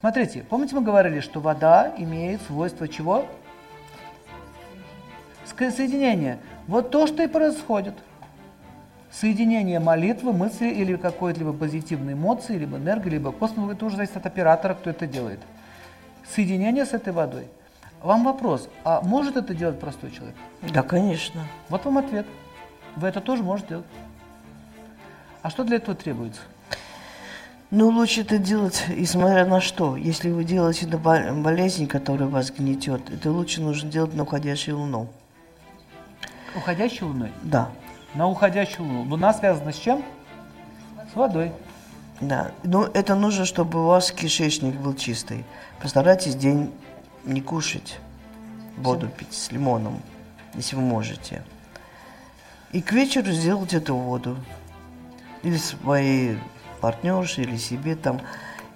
Смотрите, помните мы говорили, что вода имеет свойство чего? Соединение. Вот то, что и происходит. Соединение молитвы, мысли или какой-то либо позитивной эмоции, либо энергии, либо космоса, это уже зависит от оператора, кто это делает. Соединение с этой водой. Вам вопрос, а может это делать простой человек? Да, конечно. Вот вам ответ. Вы это тоже можете делать. А что для этого требуется? Ну, лучше это делать, и смотря на что. Если вы делаете бол- болезнь, которая вас гнетет, это лучше нужно делать на уходящую луну. Уходящей луной? Да, На уходящую луну. Луна связана с чем? С водой. да. Но это нужно, чтобы у вас кишечник был чистый. Постарайтесь день не кушать, воду пить с лимоном, если вы можете. И к вечеру сделать эту воду. Или своей партнерше, или себе там,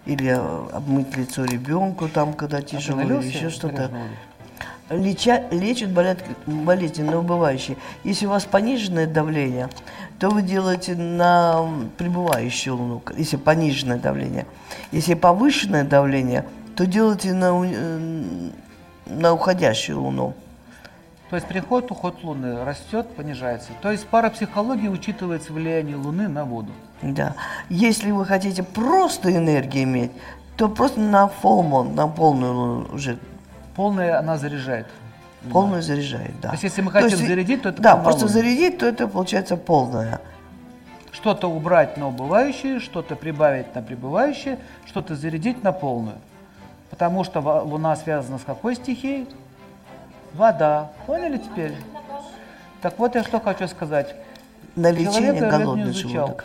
или э, обмыть лицо ребенку там, когда тяжело, или еще что-то. Леча, лечат болят, болезни на убывающие. Если у вас пониженное давление, то вы делаете на пребывающую луну, если пониженное давление. Если повышенное давление, то делайте на, э, на уходящую луну. То есть приход, уход Луны растет, понижается. То есть в парапсихологии учитывается влияние Луны на воду. Да. Если вы хотите просто энергию иметь, то просто на полную, на полную луну уже Полная она заряжает. полную заряжает, да. То есть если мы хотим есть, зарядить, то это Да, просто зарядить, то это получается полная. Что-то убрать на убывающее, что-то прибавить на пребывающее, что-то зарядить на полную. Потому что Луна связана с какой стихией? Вода. Поняли теперь? Так вот я что хочу сказать. На лечение Человека голодный желудок.